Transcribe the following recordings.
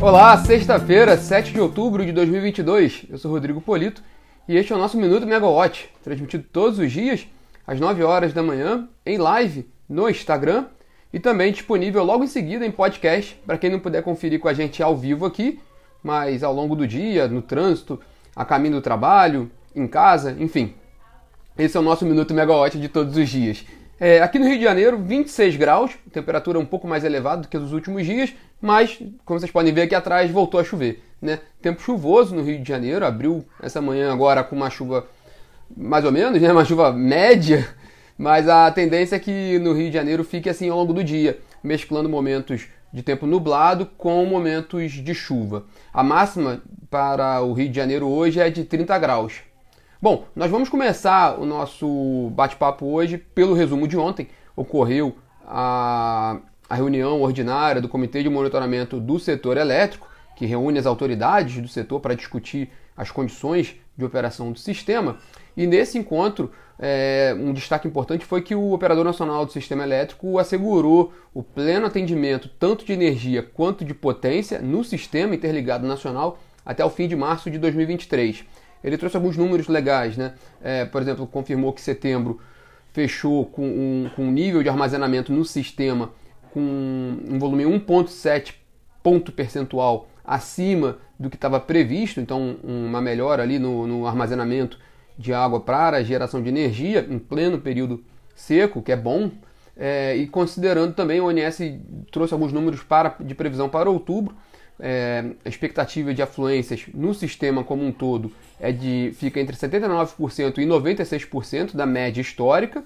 Olá, sexta-feira, 7 de outubro de 2022. Eu sou Rodrigo Polito e este é o nosso Minuto Megawatt, transmitido todos os dias às 9 horas da manhã em live no Instagram e também disponível logo em seguida em podcast para quem não puder conferir com a gente ao vivo aqui, mas ao longo do dia, no trânsito, a caminho do trabalho, em casa, enfim. Esse é o nosso Minuto Megawatt de todos os dias. É, aqui no Rio de Janeiro, 26 graus, temperatura um pouco mais elevada do que nos últimos dias, mas, como vocês podem ver aqui atrás, voltou a chover. Né? Tempo chuvoso no Rio de Janeiro, abriu essa manhã agora com uma chuva mais ou menos, né? uma chuva média, mas a tendência é que no Rio de Janeiro fique assim ao longo do dia, mesclando momentos de tempo nublado com momentos de chuva. A máxima para o Rio de Janeiro hoje é de 30 graus. Bom, nós vamos começar o nosso bate-papo hoje pelo resumo de ontem. Ocorreu a, a reunião ordinária do Comitê de Monitoramento do Setor Elétrico, que reúne as autoridades do setor para discutir as condições de operação do sistema. E nesse encontro, é, um destaque importante foi que o Operador Nacional do Sistema Elétrico assegurou o pleno atendimento tanto de energia quanto de potência no sistema interligado nacional até o fim de março de 2023 ele trouxe alguns números legais, né? É, por exemplo, confirmou que setembro fechou com um, com um nível de armazenamento no sistema com um volume 1,7 ponto percentual acima do que estava previsto, então uma melhora ali no, no armazenamento de água para a geração de energia em pleno período seco, que é bom, é, e considerando também o ONS trouxe alguns números para, de previsão para outubro, é, a expectativa de afluências no sistema como um todo é de fica entre 79% e 96% da média histórica.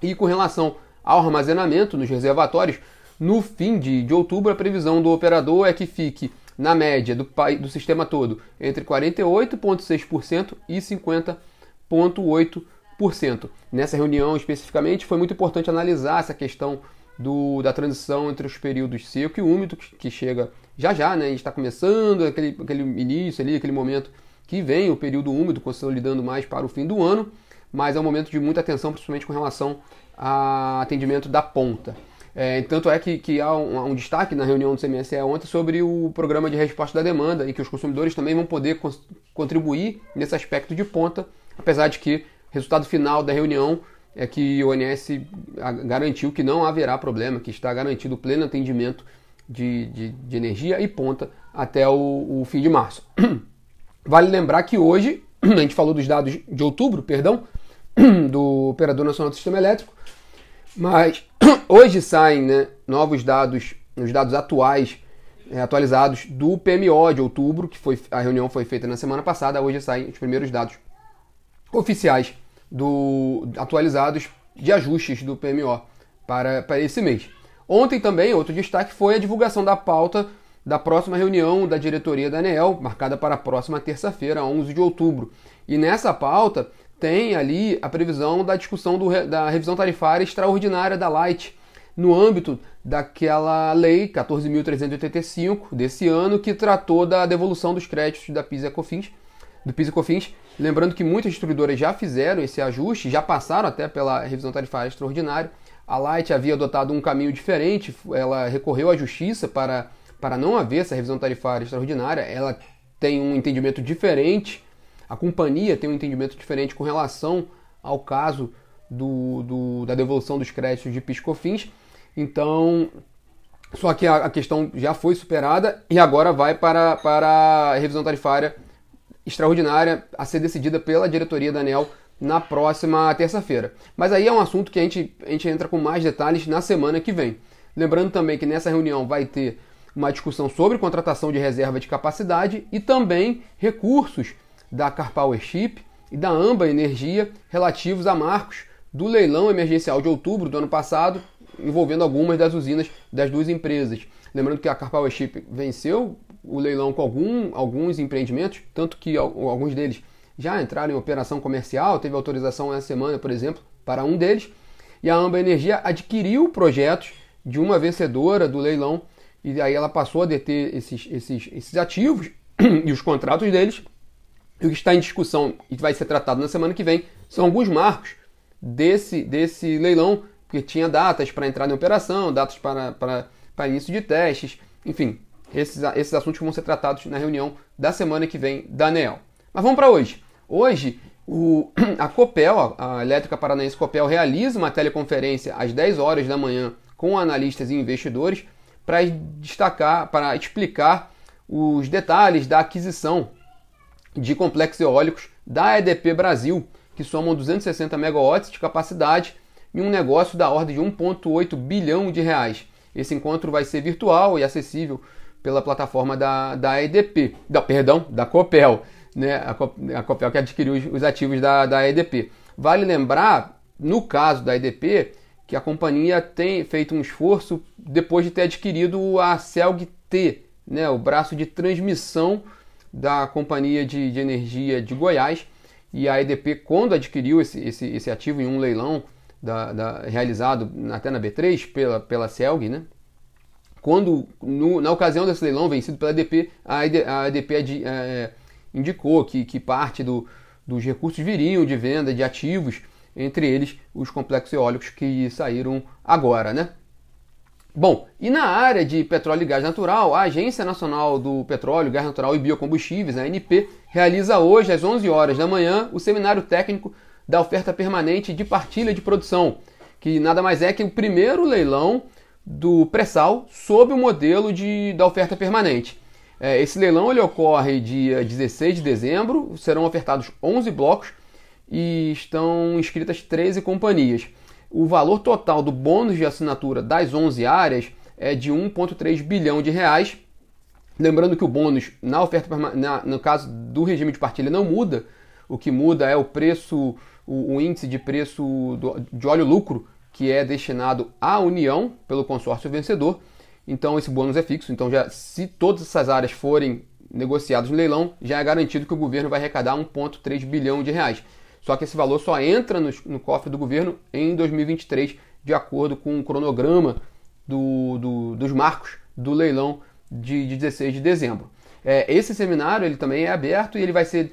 E com relação ao armazenamento nos reservatórios, no fim de, de outubro, a previsão do operador é que fique na média do, do sistema todo entre 48,6% e 50,8%. Nessa reunião especificamente foi muito importante analisar essa questão do, da transição entre os períodos seco e úmido, que, que chega já já, né? A gente está começando aquele, aquele início ali, aquele momento que vem o período úmido, consolidando mais para o fim do ano, mas é um momento de muita atenção, principalmente com relação a atendimento da ponta. É, tanto é que, que há um, um, destaque na reunião do CMSE ontem sobre o programa de resposta da demanda e que os consumidores também vão poder contribuir nesse aspecto de ponta, apesar de que o resultado final da reunião é que o ONS garantiu que não haverá problema, que está garantido pleno atendimento de, de, de energia e ponta até o, o fim de março. Vale lembrar que hoje, a gente falou dos dados de outubro, perdão, do Operador Nacional do Sistema Elétrico, mas hoje saem né, novos dados, os dados atuais, é, atualizados do PMO de outubro, que foi a reunião foi feita na semana passada, hoje saem os primeiros dados oficiais do atualizados de ajustes do PMO para, para esse mês. Ontem também, outro destaque foi a divulgação da pauta da próxima reunião da diretoria da ANEEL, marcada para a próxima terça-feira, 11 de outubro. E nessa pauta tem ali a previsão da discussão do, da revisão tarifária extraordinária da Light, no âmbito daquela lei 14.385 desse ano, que tratou da devolução dos créditos da PIS e COFINS, do PIS e COFINS. Lembrando que muitas distribuidoras já fizeram esse ajuste, já passaram até pela revisão tarifária extraordinária. A Light havia adotado um caminho diferente, ela recorreu à justiça para para não haver essa revisão tarifária extraordinária, ela tem um entendimento diferente, a companhia tem um entendimento diferente com relação ao caso do, do da devolução dos créditos de PiscoFins. Então, só que a, a, questão já foi superada e agora vai para, para a revisão tarifária extraordinária a ser decidida pela diretoria da ANEL na próxima terça-feira. Mas aí é um assunto que a gente, a gente entra com mais detalhes na semana que vem. Lembrando também que nessa reunião vai ter uma discussão sobre contratação de reserva de capacidade e também recursos da Carpowership e da Amba Energia relativos a marcos do leilão emergencial de outubro do ano passado, envolvendo algumas das usinas das duas empresas. Lembrando que a Carpowership venceu o leilão com algum, alguns empreendimentos, tanto que alguns deles já entraram em operação comercial, teve autorização essa semana, por exemplo, para um deles, e a Amba Energia adquiriu projetos de uma vencedora do leilão e aí ela passou a deter esses, esses, esses ativos e os contratos deles. E o que está em discussão e vai ser tratado na semana que vem são alguns marcos desse, desse leilão, porque tinha datas para entrar em operação, datas para, para, para início de testes, enfim, esses, esses assuntos vão ser tratados na reunião da semana que vem da ANEEL. Mas vamos para hoje. Hoje, o, a Copel, a Elétrica Paranaense Copel, realiza uma teleconferência às 10 horas da manhã com analistas e investidores para destacar, para explicar os detalhes da aquisição de complexos eólicos da EDP Brasil, que somam 260 megawatts de capacidade e um negócio da ordem de 1,8 bilhão de reais. Esse encontro vai ser virtual e acessível pela plataforma da, da EDP, da, perdão, da Copel, né? a, Copel que adquiriu os, os ativos da, da EDP. Vale lembrar, no caso da EDP, que a companhia tem feito um esforço depois de ter adquirido a Celg T, né? o braço de transmissão da Companhia de, de Energia de Goiás. E a EDP, quando adquiriu esse, esse, esse ativo em um leilão da, da, realizado até na B3 pela, pela Celg, né? quando no, na ocasião desse leilão vencido pela EDP, a, ED, a EDP é, é, indicou que, que parte do, dos recursos viriam de venda de ativos, entre eles os complexos eólicos que saíram agora, né? Bom, e na área de petróleo e gás natural, a Agência Nacional do Petróleo, Gás Natural e Biocombustíveis, a ANP, realiza hoje às 11 horas da manhã o seminário técnico da oferta permanente de partilha de produção, que nada mais é que o primeiro leilão do pré-sal sob o modelo de, da oferta permanente. É, esse leilão ele ocorre dia 16 de dezembro, serão ofertados 11 blocos e estão inscritas 13 companhias o valor total do bônus de assinatura das 11 áreas é de 1,3 bilhão de reais. Lembrando que o bônus na oferta, na, no caso do regime de partilha, não muda. O que muda é o preço, o, o índice de preço do, de óleo lucro que é destinado à União pelo consórcio vencedor. Então esse bônus é fixo. Então já se todas essas áreas forem negociadas no leilão, já é garantido que o governo vai arrecadar 1,3 bilhão de reais. Só que esse valor só entra no, no cofre do governo em 2023, de acordo com o cronograma do, do, dos marcos do leilão de, de 16 de dezembro. É, esse seminário ele também é aberto e ele vai ser,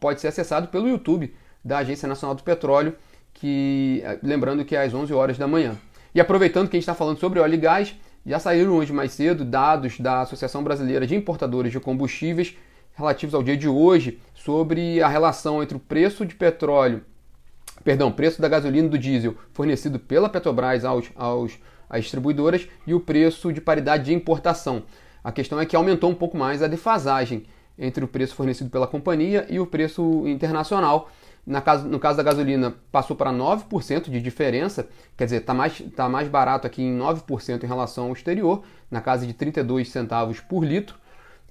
pode ser acessado pelo YouTube da Agência Nacional do Petróleo, que lembrando que é às 11 horas da manhã. E aproveitando que a gente está falando sobre óleo e gás, já saíram hoje mais cedo dados da Associação Brasileira de Importadores de Combustíveis relativos ao dia de hoje sobre a relação entre o preço de petróleo, perdão, preço da gasolina e do diesel fornecido pela Petrobras aos, aos às distribuidoras e o preço de paridade de importação. A questão é que aumentou um pouco mais a defasagem entre o preço fornecido pela companhia e o preço internacional. Na caso, no caso da gasolina, passou para 9% de diferença, quer dizer, está mais, tá mais barato aqui em 9% em relação ao exterior, na casa de 32 centavos por litro.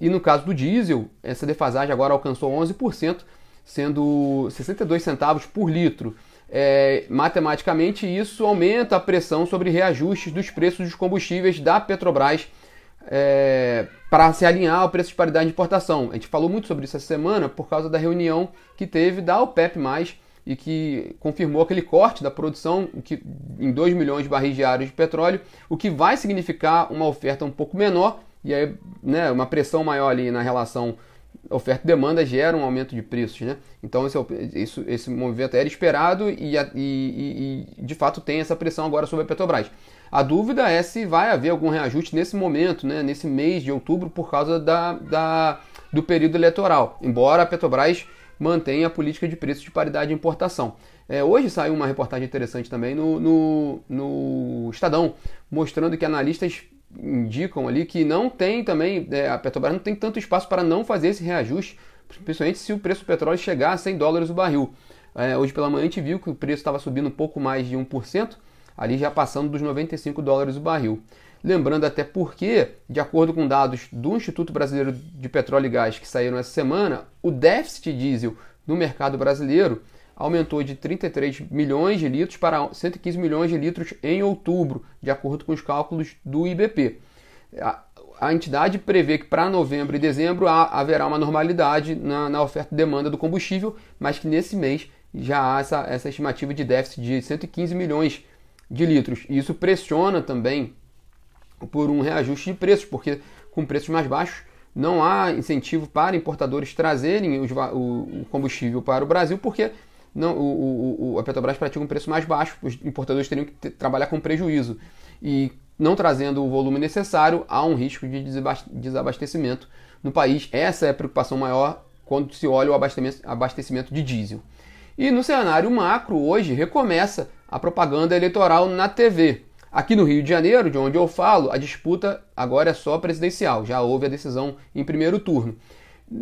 E no caso do diesel, essa defasagem agora alcançou 11%, sendo 62 centavos por litro. É, matematicamente, isso aumenta a pressão sobre reajustes dos preços dos combustíveis da Petrobras é, para se alinhar ao preço de paridade de importação. A gente falou muito sobre isso essa semana por causa da reunião que teve da OPEP+, e que confirmou aquele corte da produção que, em 2 milhões de barris diários de petróleo, o que vai significar uma oferta um pouco menor e aí né, uma pressão maior ali na relação oferta e demanda gera um aumento de preços, né? Então esse, é esse movimento era esperado e, e, e, de fato tem essa pressão agora sobre a Petrobras. A dúvida é se vai haver algum reajuste nesse momento, né, nesse mês de outubro, por causa da, da, do período eleitoral, embora a Petrobras mantenha a política de preços de paridade de importação. É, hoje saiu uma reportagem interessante também no, no, no Estadão, mostrando que analistas indicam ali que não tem também, é, a Petrobras não tem tanto espaço para não fazer esse reajuste, principalmente se o preço do petróleo chegar a 100 dólares o barril. É, hoje pela manhã a gente viu que o preço estava subindo um pouco mais de 1%, ali já passando dos 95 dólares o barril. Lembrando até porque, de acordo com dados do Instituto Brasileiro de Petróleo e Gás que saíram essa semana, o déficit diesel no mercado brasileiro aumentou de 33 milhões de litros para 115 milhões de litros em outubro, de acordo com os cálculos do IBP. A, entidade prevê que para novembro e dezembro haverá uma normalidade na, na, oferta e demanda do combustível, mas que nesse mês já há essa, essa estimativa de déficit de 115 milhões de litros. E isso pressiona também por um reajuste de preços, porque com preços mais baixos não há incentivo para importadores trazerem os, o, combustível para o Brasil, porque não, o, o, a Petrobras pratica um preço mais baixo, os importadores teriam que ter, trabalhar com prejuízo. E não trazendo o volume necessário, há um risco de desabastecimento no país. Essa é a preocupação maior quando se olha o abastecimento de diesel. E no cenário macro, hoje recomeça a propaganda eleitoral na TV. Aqui no Rio de Janeiro, de onde eu falo, a disputa agora é só presidencial, já houve a decisão em primeiro turno.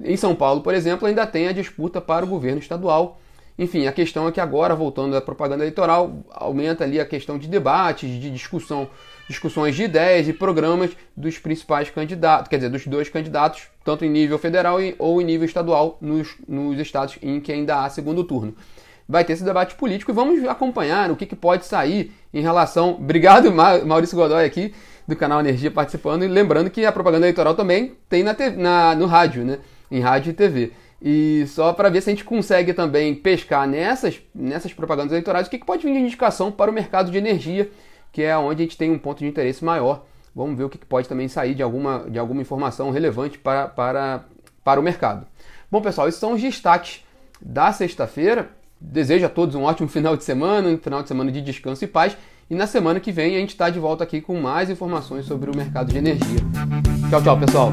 Em São Paulo, por exemplo, ainda tem a disputa para o governo estadual. Enfim, a questão é que agora, voltando à propaganda eleitoral, aumenta ali a questão de debates, de discussão, discussões de ideias e programas dos principais candidatos, quer dizer, dos dois candidatos, tanto em nível federal ou em nível estadual, nos, nos estados em que ainda há segundo turno. Vai ter esse debate político e vamos acompanhar o que, que pode sair em relação. Obrigado, Maurício Godoy, aqui do canal Energia participando. E lembrando que a propaganda eleitoral também tem na, na no rádio, né? Em rádio e TV. E só para ver se a gente consegue também pescar nessas, nessas propagandas eleitorais o que, que pode vir de indicação para o mercado de energia, que é onde a gente tem um ponto de interesse maior. Vamos ver o que, que pode também sair de alguma, de alguma informação relevante para, para, para o mercado. Bom, pessoal, esses são os destaques da sexta-feira. Desejo a todos um ótimo final de semana, um final de semana de descanso e paz. E na semana que vem a gente está de volta aqui com mais informações sobre o mercado de energia. Tchau, tchau, pessoal!